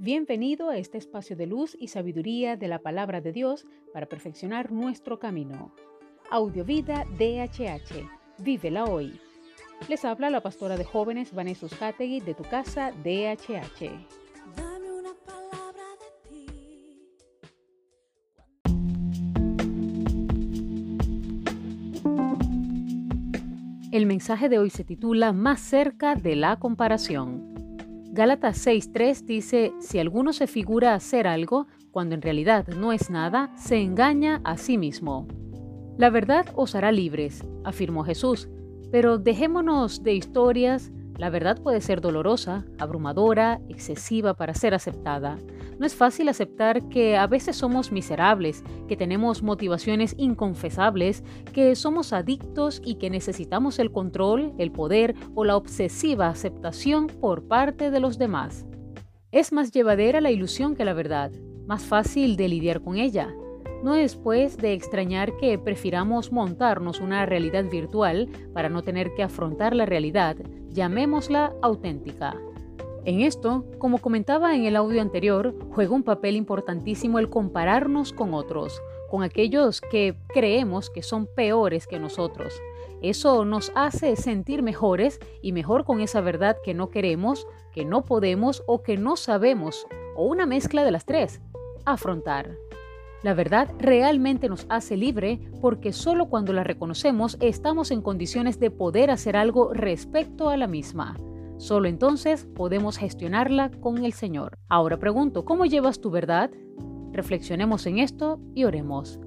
Bienvenido a este espacio de luz y sabiduría de la palabra de Dios para perfeccionar nuestro camino. Audiovida DHH. Vívela hoy. Les habla la pastora de jóvenes Vanessa Hategui de tu casa DHH. Dame una palabra de ti. El mensaje de hoy se titula Más cerca de la comparación. Gálatas 6.3 dice, si alguno se figura hacer algo, cuando en realidad no es nada, se engaña a sí mismo. La verdad os hará libres, afirmó Jesús, pero dejémonos de historias, la verdad puede ser dolorosa, abrumadora, excesiva para ser aceptada. No es fácil aceptar que a veces somos miserables, que tenemos motivaciones inconfesables, que somos adictos y que necesitamos el control, el poder o la obsesiva aceptación por parte de los demás. Es más llevadera la ilusión que la verdad, más fácil de lidiar con ella. No es pues de extrañar que prefiramos montarnos una realidad virtual para no tener que afrontar la realidad, llamémosla auténtica. En esto, como comentaba en el audio anterior, juega un papel importantísimo el compararnos con otros, con aquellos que creemos que son peores que nosotros. Eso nos hace sentir mejores y mejor con esa verdad que no queremos, que no podemos o que no sabemos, o una mezcla de las tres, afrontar. La verdad realmente nos hace libre porque solo cuando la reconocemos estamos en condiciones de poder hacer algo respecto a la misma. Solo entonces podemos gestionarla con el Señor. Ahora pregunto, ¿cómo llevas tu verdad? Reflexionemos en esto y oremos.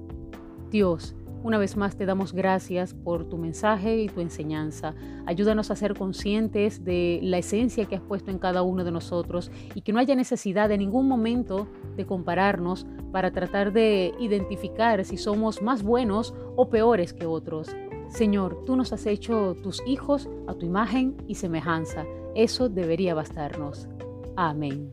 Dios, una vez más te damos gracias por tu mensaje y tu enseñanza. Ayúdanos a ser conscientes de la esencia que has puesto en cada uno de nosotros y que no haya necesidad en ningún momento de compararnos para tratar de identificar si somos más buenos o peores que otros. Señor, tú nos has hecho tus hijos a tu imagen y semejanza. Eso debería bastarnos. Amén.